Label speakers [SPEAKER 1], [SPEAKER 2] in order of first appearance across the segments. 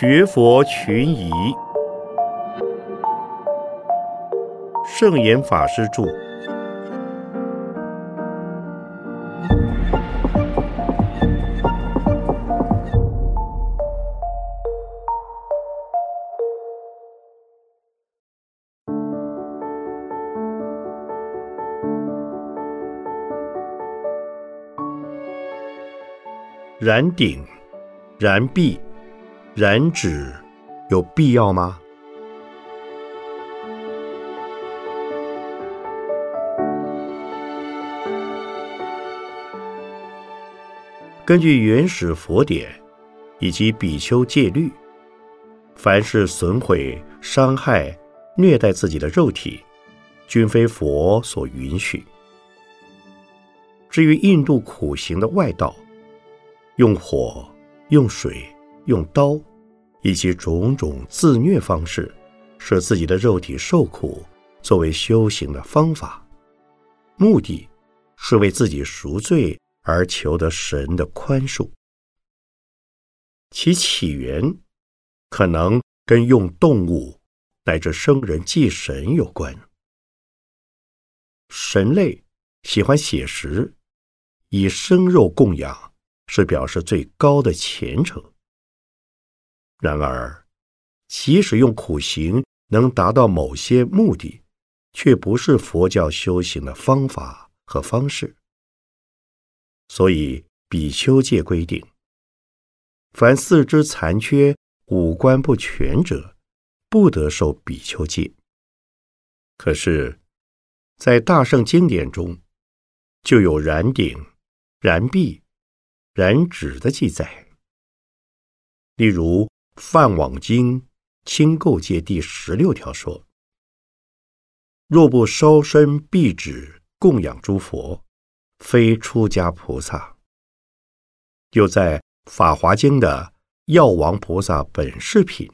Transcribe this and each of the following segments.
[SPEAKER 1] 学佛群疑，圣严法师著。燃顶、燃臂、燃指，有必要吗？根据原始佛典以及比丘戒律，凡是损毁、伤害、虐待自己的肉体，均非佛所允许。至于印度苦行的外道，用火、用水、用刀，以及种种自虐方式，使自己的肉体受苦，作为修行的方法，目的是为自己赎罪而求得神的宽恕。其起源可能跟用动物乃至生人祭神有关。神类喜欢写实，以生肉供养。是表示最高的虔诚。然而，即使用苦行能达到某些目的，却不是佛教修行的方法和方式。所以，比丘戒规定，凡四肢残缺、五官不全者，不得受比丘戒。可是，在大圣经典中，就有燃顶、燃臂。燃指的记载，例如《梵网经·清垢戒》第十六条说：“若不烧身蔽指供养诸佛，非出家菩萨。”又在《法华经》的《药王菩萨本事品》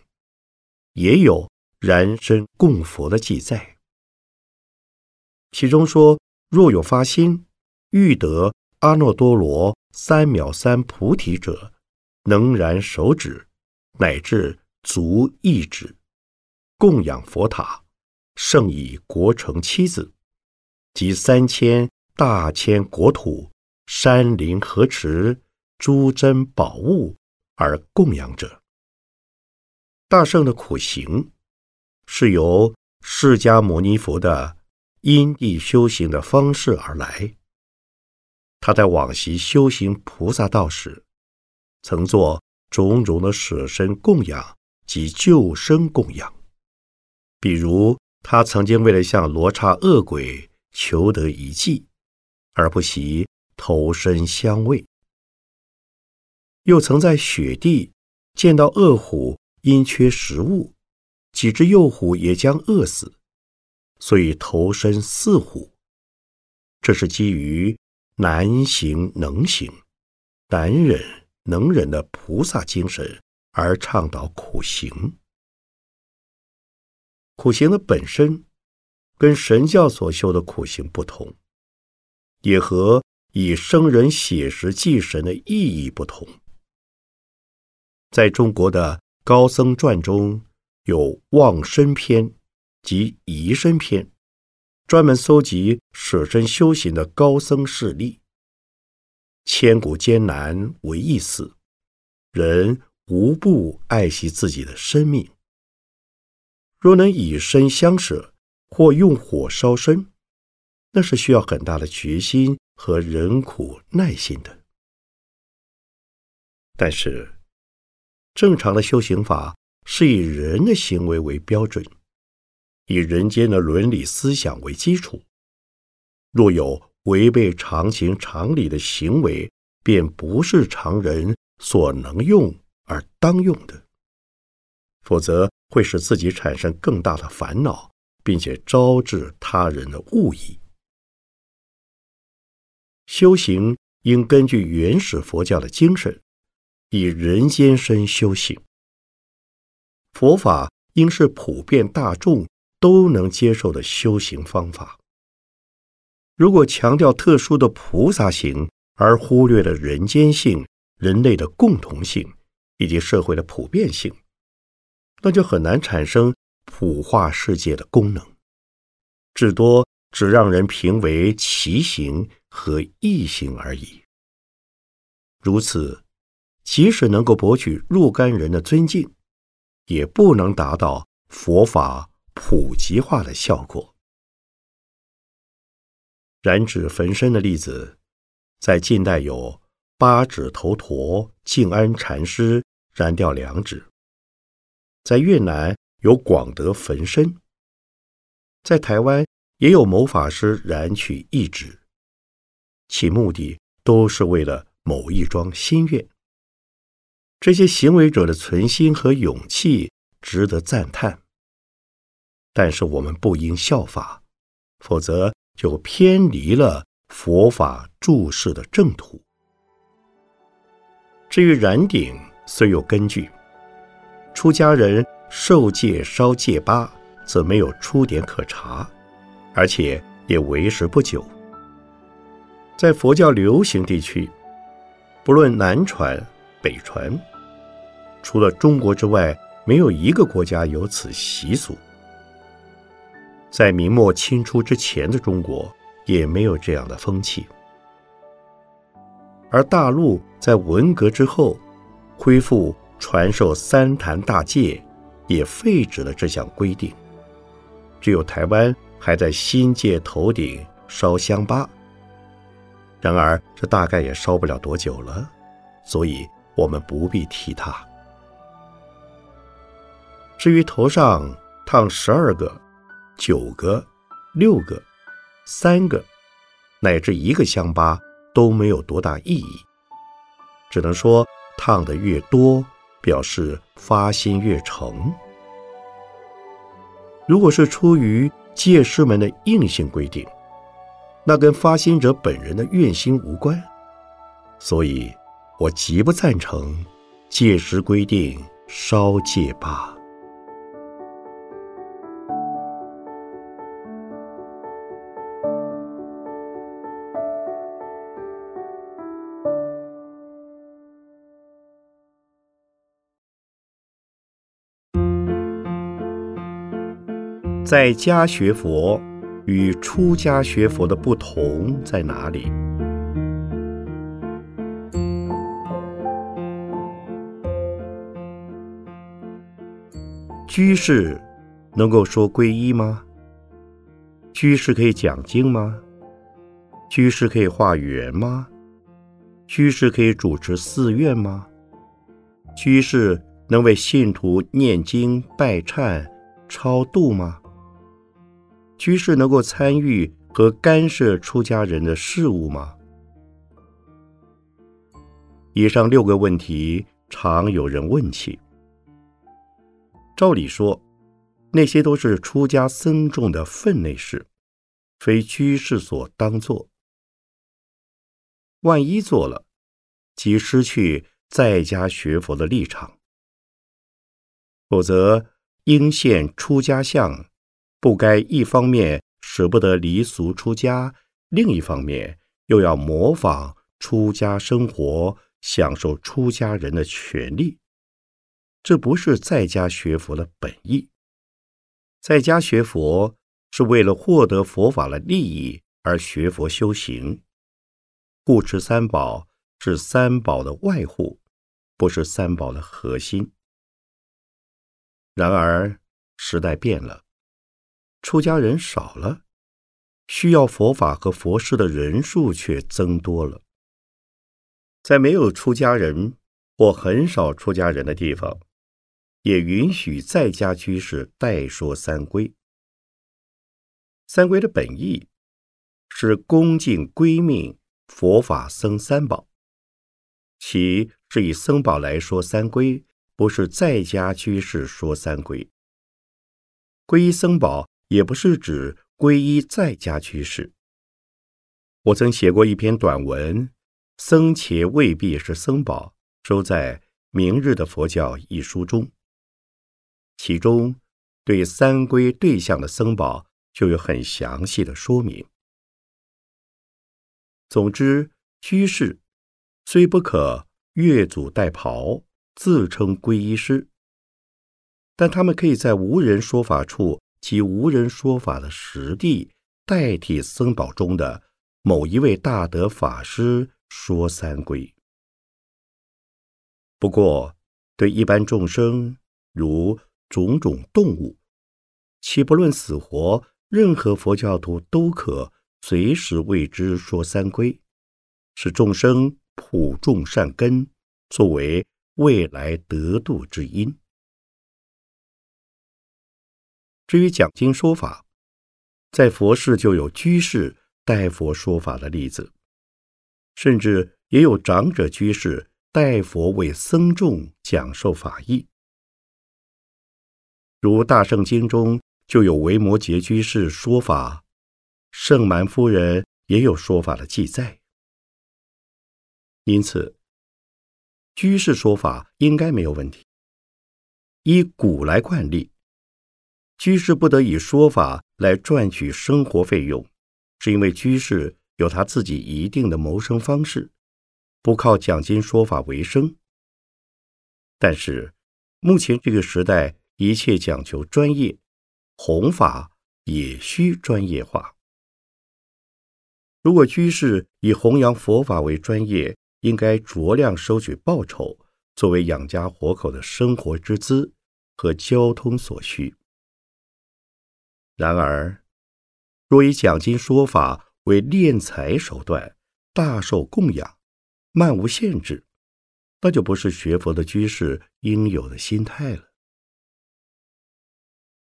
[SPEAKER 1] 也有燃身供佛的记载，其中说：“若有发心，欲得阿耨多罗。”三藐三菩提者，能燃手指，乃至足一指，供养佛塔，胜以国城妻子，及三千大千国土、山林河池、诸珍宝物而供养者。大圣的苦行，是由释迦牟尼佛的因地修行的方式而来。他在往昔修行菩萨道时，曾做种种的舍身供养及救生供养。比如，他曾经为了向罗刹恶鬼求得一计，而不惜投身相卫；又曾在雪地见到恶虎因缺食物，几只幼虎也将饿死，所以投身饲虎。这是基于。难行能行，难忍能忍的菩萨精神，而倡导苦行。苦行的本身跟神教所修的苦行不同，也和以生人写实祭神的意义不同。在中国的高僧传中有望身篇及移身篇。专门搜集舍身修行的高僧事例。千古艰难为一死，人无不爱惜自己的生命。若能以身相舍，或用火烧身，那是需要很大的决心和忍苦耐心的。但是，正常的修行法是以人的行为为标准。以人间的伦理思想为基础，若有违背常情常理的行为，便不是常人所能用而当用的，否则会使自己产生更大的烦恼，并且招致他人的误意。修行应根据原始佛教的精神，以人间身修行。佛法应是普遍大众。都能接受的修行方法。如果强调特殊的菩萨行，而忽略了人间性、人类的共同性以及社会的普遍性，那就很难产生普化世界的功能，至多只让人评为奇形和异形而已。如此，即使能够博取若干人的尊敬，也不能达到佛法普及化的效果。燃指焚身的例子，在近代有八指头陀静安禅师燃掉两指，在越南有广德焚身，在台湾也有某法师燃去一指，其目的都是为了。某一桩心愿，这些行为者的存心和勇气值得赞叹。但是我们不应效法，否则就偏离了佛法注释的正途。至于燃顶，虽有根据，出家人受戒烧戒疤，则没有出典可查，而且也为时不久。在佛教流行地区。不论南传、北传，除了中国之外，没有一个国家有此习俗。在明末清初之前的中国，也没有这样的风气。而大陆在文革之后，恢复传授三坛大戒，也废止了这项规定。只有台湾还在新界头顶烧香吧。然而，这大概也烧不了多久了，所以我们不必提它。至于头上烫十二个、九个、六个、三个，乃至一个香疤，都没有多大意义。只能说，烫的越多，表示发心越诚。如果是出于戒师们的硬性规定。那跟发心者本人的愿心无关，所以我极不赞成戒师规定烧戒疤。在家学佛。与出家学佛的不同在哪里？居士能够说皈依吗？居士可以讲经吗？居士可以化缘吗？居士可以主持寺院吗？居士能为信徒念经、拜忏、超度吗？居士能够参与和干涉出家人的事务吗？以上六个问题常有人问起。照理说，那些都是出家僧众的分内事，非居士所当做。万一做了，即失去在家学佛的立场；否则，应现出家相。不该一方面舍不得离俗出家，另一方面又要模仿出家生活，享受出家人的权利。这不是在家学佛的本意。在家学佛是为了获得佛法的利益而学佛修行，护持三宝是三宝的外护，不是三宝的核心。然而时代变了。出家人少了，需要佛法和佛事的人数却增多了。在没有出家人或很少出家人的地方，也允许在家居士代说三规。三规的本意是恭敬归命佛法僧三宝，其是以僧宝来说三规，不是在家居士说三规。皈依僧宝。也不是指皈依在家居士。我曾写过一篇短文，《僧伽未必是僧宝》，收在《明日的佛教》一书中。其中对三归对象的僧宝就有很详细的说明。总之，居士虽不可越俎代庖，自称皈依师，但他们可以在无人说法处及无人说法的实地，代替僧宝中的某一位大德法师说三归。不过，对一般众生，如种种动物，岂不论死活，任何佛教徒都可随时为之说三归，使众生普种善根，作为未来得度之因。至于讲经说法，在佛世就有居士代佛说法的例子，甚至也有长者居士代佛为僧众讲授法义。如《大圣经》中就有维摩诘居士说法，圣蛮夫人也有说法的记载。因此，居士说法应该没有问题。依古来惯例。居士不得以说法来赚取生活费用，是因为居士有他自己一定的谋生方式，不靠讲经说法为生。但是，目前这个时代，一切讲求专业，弘法也需专业化。如果居士以弘扬佛法为专业，应该酌量收取报酬，作为养家活口的生活之资和交通所需。然而，若以讲经说法为敛财手段，大受供养，漫无限制，那就不是学佛的居士应有的心态了。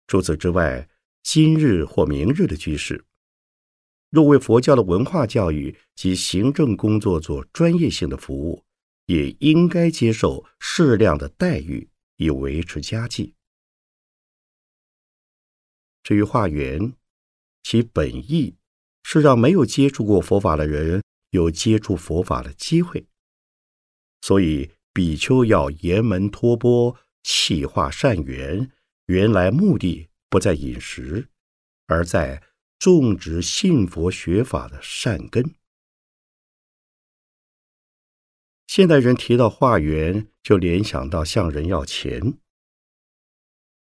[SPEAKER 1] 除此之外，今日或明日的居士，若为佛教的文化教育及行政工作做专业性的服务，也应该接受适量的待遇，以维持家计。至于化缘，其本意是让没有接触过佛法的人有接触佛法的机会。所以比丘要严门托钵，气化善缘，原来目的不在饮食，而在种植信佛学法的善根。现代人提到化缘，就联想到向人要钱，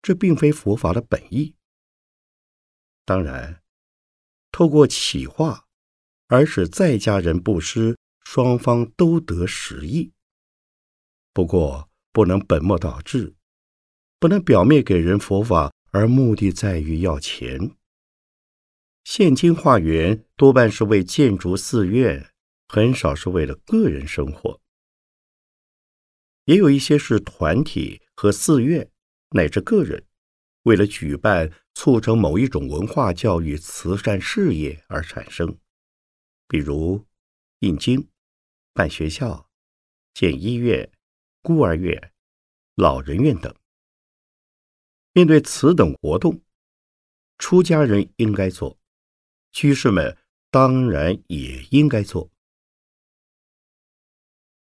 [SPEAKER 1] 这并非佛法的本意。当然，透过企划而使在家人布施，双方都得实益。不过，不能本末倒置，不能表面给人佛法，而目的在于要钱。现今化缘多半是为建筑寺院，很少是为了个人生活。也有一些是团体和寺院乃至个人。为了举办、促成某一种文化教育、慈善事业而产生，比如印经、办学校、建医院、孤儿院、老人院等。面对此等活动，出家人应该做，居士们当然也应该做。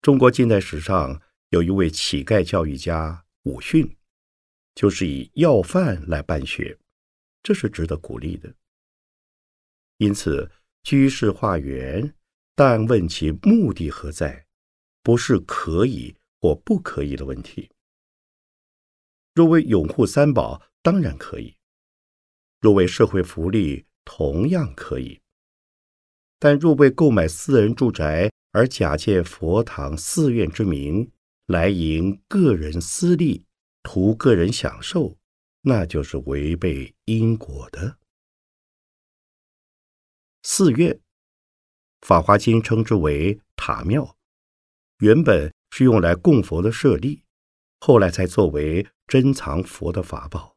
[SPEAKER 1] 中国近代史上有一位乞丐教育家武训。就是以要饭来办学，这是值得鼓励的。因此，居士化缘，但问其目的何在，不是可以或不可以的问题。若为拥护三宝，当然可以；若为社会福利，同样可以。但若为购买私人住宅而假借佛堂、寺院之名来营个人私利，图个人享受，那就是违背因果的。寺院，《法华经》称之为塔庙，原本是用来供佛的舍利，后来才作为珍藏佛的法宝。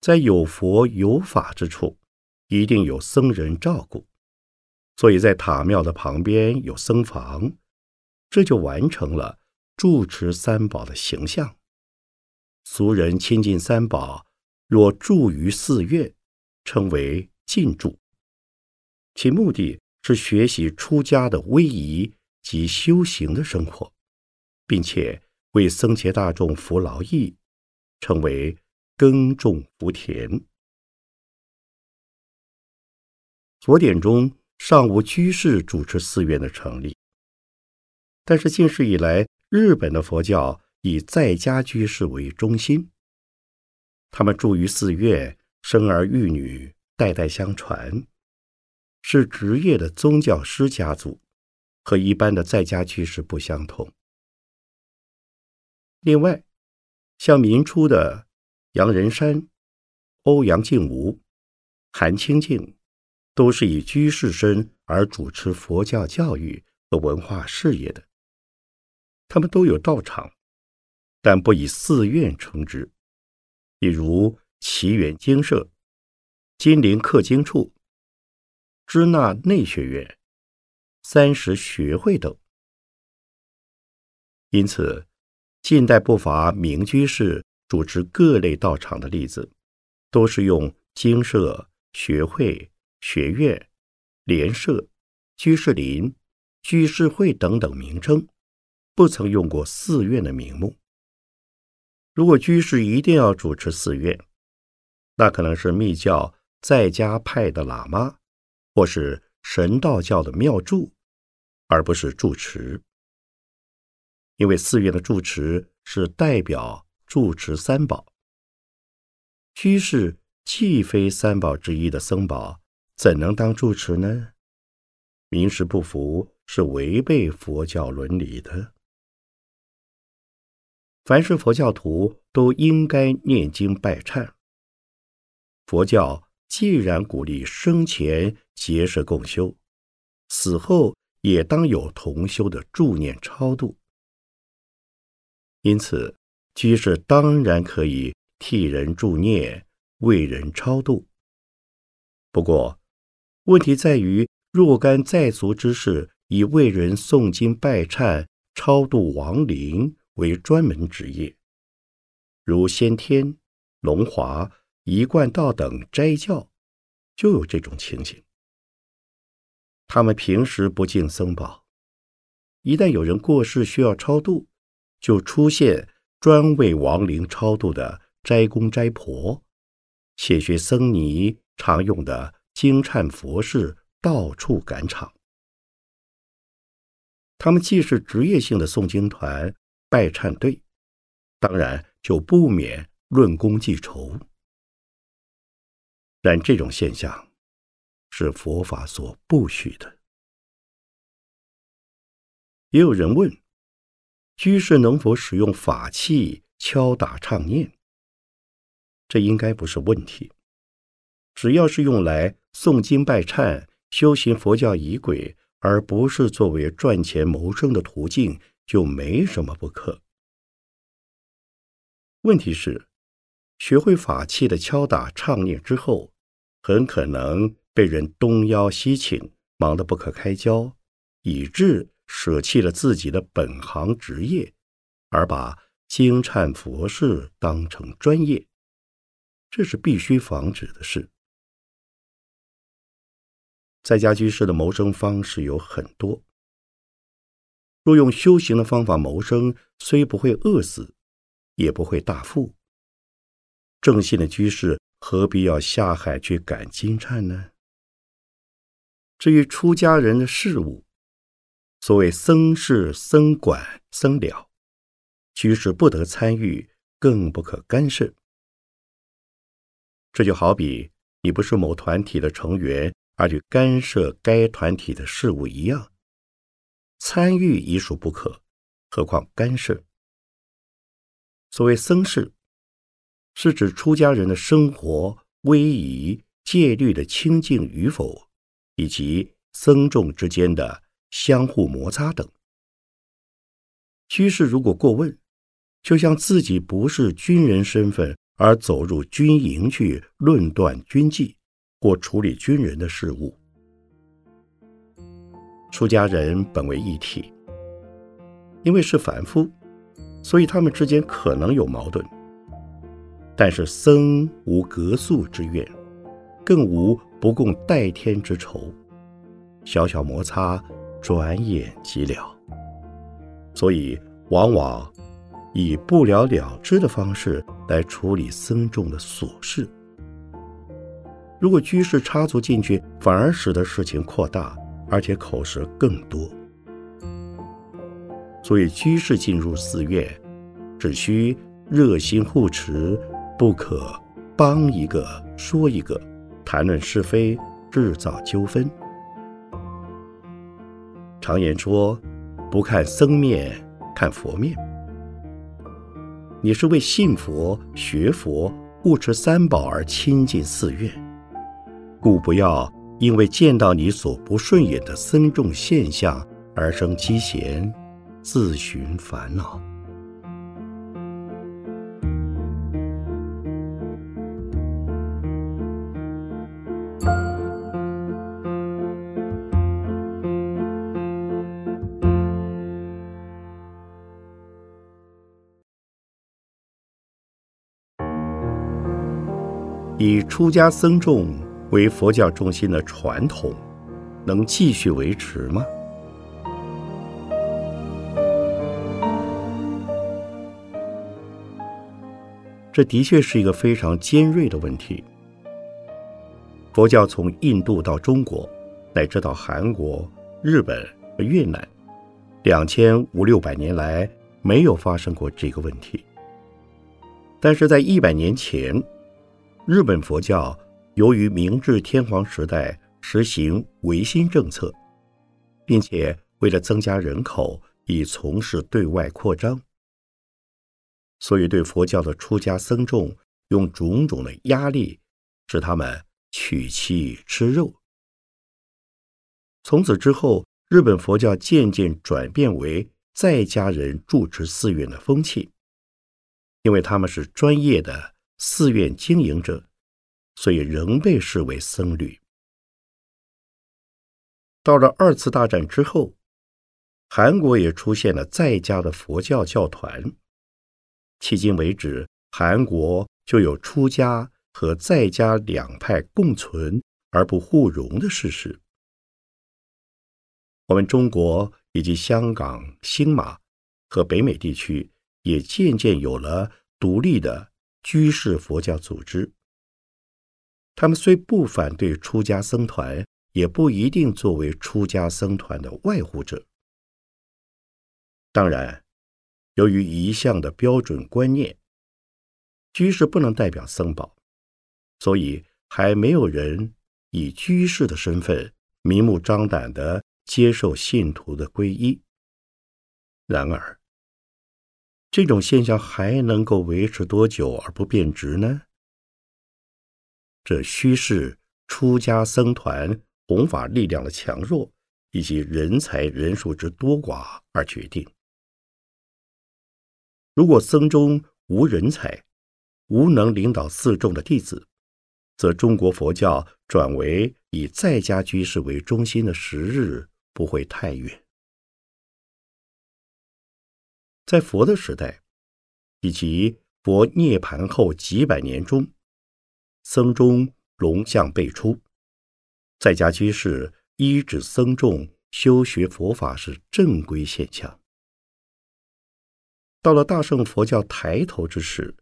[SPEAKER 1] 在有佛有法之处，一定有僧人照顾，所以在塔庙的旁边有僧房，这就完成了。住持三宝的形象，俗人亲近三宝，若住于寺院，称为进住。其目的是学习出家的威仪及修行的生活，并且为僧伽大众服劳役，称为耕种福田。佛典中尚无居士主持寺院的成立，但是近世以来。日本的佛教以在家居士为中心，他们住于寺院，生儿育女，代代相传，是职业的宗教师家族，和一般的在家居士不相同。另外，像明初的杨仁山、欧阳靖吾、韩清净，都是以居士身而主持佛教教育和文化事业的。他们都有道场，但不以寺院称之。比如奇远经社、金陵刻经处、支那内学院、三十学会等。因此。近代不乏名居士主持各类道场的例子，都是用经社、学会、学院、联社、居士林、居士会等等名称，不曾用过寺院的名目。如果居士一定要主持寺院，那可能是密教在家派的喇嘛，或是神道教的庙祝，而不是住持。因为寺院的住持是代表住持三宝，居士既非三宝之一的僧宝，怎能当住持呢？名实不符，是违背佛教伦理的。凡是佛教徒都应该念经拜忏。佛教既然鼓励生前结社共修，死后也当有同修的助念超度。因此，居士当然可以替人助念、为人超度。不过，问题在于若干在俗之士以为人诵经拜忏、超度亡灵为专门职业，如先天、龙华、一贯道等斋教，就有这种情形。他们平时不敬僧宝，一旦有人过世需要超度。就出现专为亡灵超度的斋公斋婆，且学僧尼常用的经忏佛事，到处赶场。他们既是职业性的诵经团、拜忏队，当然就不免论功记仇。但这种现象是佛法所不许的。也有人问。居士能否使用法器敲打唱念？这应该不是问题。只要是用来诵经拜忏、修行佛教仪轨，而不是作为赚钱谋生的途径，就没什么不可。问题是，学会法器的敲打唱念之后，很可能被人东邀西请，忙得不可开交，以致。舍弃了自己的本行职业，而把经忏佛事当成专业，这是必须防止的事。在家居士的谋生方式有很多，若用修行的方法谋生，虽不会饿死，也不会大富。正信的居士何必要下海去赶经忏呢？至于出家人的事务，所谓僧事、僧管、僧了，居士不得参与，更不可干涉。这就好比你不是某团体的成员，而去干涉该团体的事务一样。参与已属不可，何况干涉？所谓僧事，是指出家人的生活、威仪、戒律的清净与否，以及僧众之间的。相互摩擦等。居士如果过问，就像自己不是军人身份而走入军营去论断军纪或处理军人的事务。出家人本为一体，因为是凡夫，所以他们之间可能有矛盾。但是僧无隔宿之怨，更无不共戴天之仇，小小摩擦。转眼即了，所以往往以不了了之的方式来处理僧众的琐事。如果居士插足进去，反而使得事情扩大，而且口舌更多。所以居士进入寺院，只需热心护持，不可帮一个说一个，谈论是非，制造纠纷。常言说，不看僧面，看佛面。你是为信佛、学佛、护持三宝而亲近寺院，故不要因为见到你所不顺眼的僧众现象而生七嫌，自寻烦恼。以出家僧众为佛教中心的传统，能继续维持吗？这的确是一个非常尖锐的问题。佛教从印度到中国，乃至到韩国、日本和越南，两千五六百年来没有发生过这个问题。但是在一百年前。日本佛教由于明治天皇时代实行维新政策，并且为了增加人口以从事对外扩张，所以对佛教的出家僧众用种种的压力，使他们娶妻吃肉。从此之后，日本佛教渐渐转变为在家人住持寺院的风气，因为他们是专业的。寺院经营者，所以仍被视为僧侣。到了二次大战之后，韩国也出现了在家的佛教教团。迄今为止，韩国就有出家和在家两派共存而不互融的事实。我们中国以及香港、新马和北美地区也渐渐有了独立的。居士佛教组织，他们虽不反对出家僧团，也不一定作为出家僧团的外护者。当然，由于一向的标准观念，居士不能代表僧宝，所以还没有人以居士的身份明目张胆的接受信徒的皈依。然而，这种现象还能够维持多久而不变质呢？这需视出家僧团弘法力量的强弱以及人才人数之多寡而决定。如果僧中无人才，无能领导寺众的弟子，则中国佛教转为以在家居士为中心的时日不会太远。在佛的时代，以及佛涅盘后几百年中，僧中龙象辈出，在家居士依止僧众修学佛法是正规现象。到了大乘佛教抬头之时，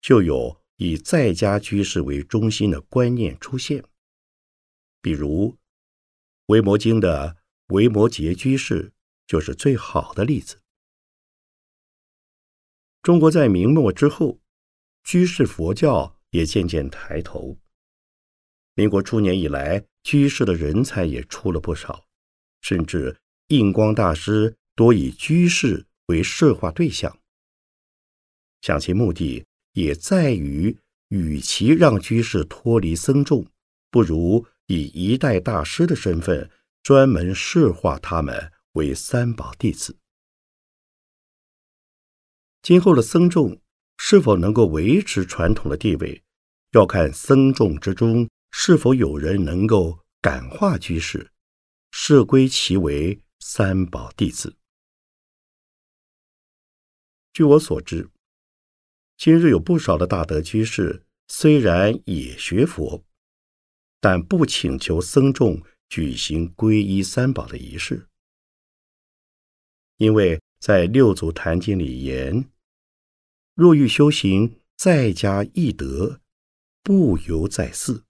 [SPEAKER 1] 就有以在家居士为中心的观念出现，比如《维摩经》的维摩诘居士就是最好的例子。中国在明末之后，居士佛教也渐渐抬头。民国初年以来，居士的人才也出了不少，甚至印光大师多以居士为摄化对象。想其目的也在于，与其让居士脱离僧众，不如以一代大师的身份，专门摄化他们为三宝弟子。今后的僧众是否能够维持传统的地位，要看僧众之中是否有人能够感化居士，设归其为三宝弟子。据我所知，今日有不少的大德居士，虽然也学佛，但不请求僧众举行皈依三宝的仪式，因为。在《六祖坛经》里言：“若欲修行，在家易得，不由在寺。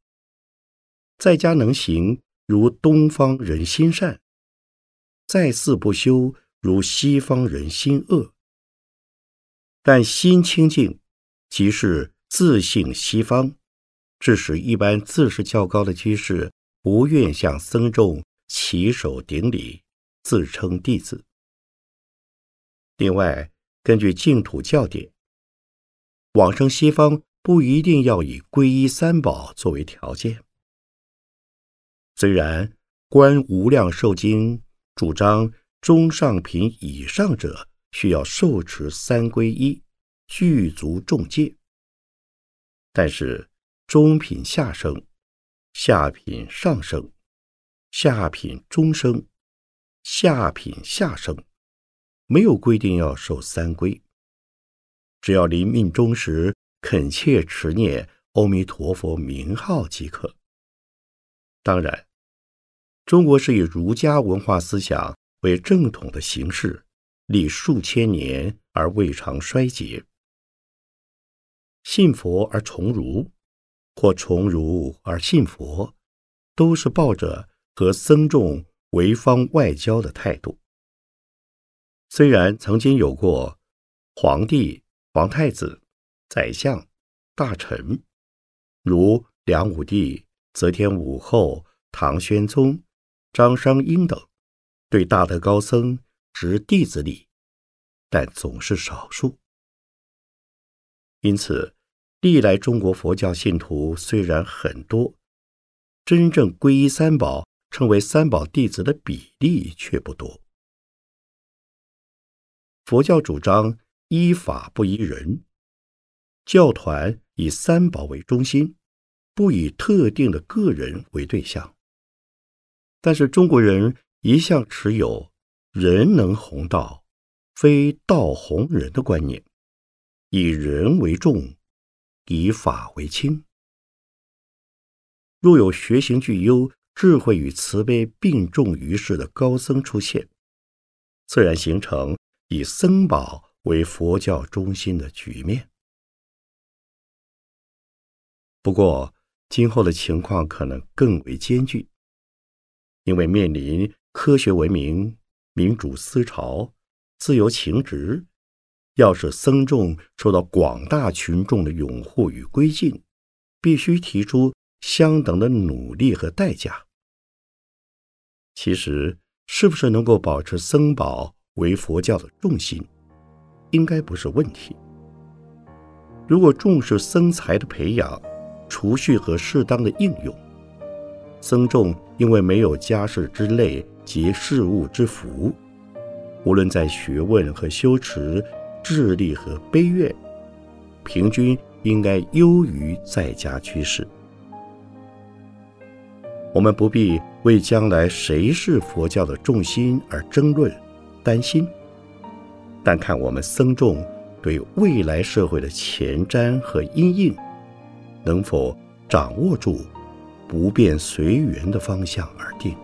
[SPEAKER 1] 在家能行，如东方人心善；在寺不修，如西方人心恶。”但心清净，即是自信西方，致使一般自视较高的居士不愿向僧众起手顶礼，自称弟子。另外，根据净土教典，往生西方不一定要以皈依三宝作为条件。虽然《观无量寿经》主张中上品以上者需要受持三皈依，具足众戒，但是中品下生、下品上生、下品中生、下品下生，没有规定要受三皈，只要临命终时恳切持念阿弥陀佛名号即可。当然。中国是以儒家文化思想为正统的形式，历数千年而未尝衰竭。信佛而崇儒，或崇儒而信佛，都是抱着和僧众为方外交的态度。虽然曾经有过皇帝、皇太子、宰相、大臣，如梁武帝、则天武后、唐玄宗。张商英等对大德高僧执弟子礼，但总是少数。因此，历来中国佛教信徒虽然很多，真正皈依三宝、称为三宝弟子的比例却不多。佛教主张依法不依人，教团以三宝为中心，不以特定的个人为对象。但是中国人一向持有“人能弘道，非道弘人”的观念，以人为重，以法为轻。若有学行具优、智慧与慈悲并重于世的高僧出现，自然形成以僧宝为佛教中心的局面。不过，今后的情况可能更为艰巨。因为面临科学文明、民主思潮、自由情执，要使僧众受到广大群众的拥护与归敬，必须提出相等的努力和代价。其实，是不是能够保持僧宝为佛教的重心，应该不是问题。如果重视僧才的培养、储蓄和适当的应用。僧众因为没有家世之累及事物之福，无论在学问和修持、智力和悲愿，平均应该优于在家居士。我们不必为将来谁是佛教的重心而争论、担心，但看我们僧众对未来社会的前瞻和因应，能否掌握住。不变随缘的方向而定。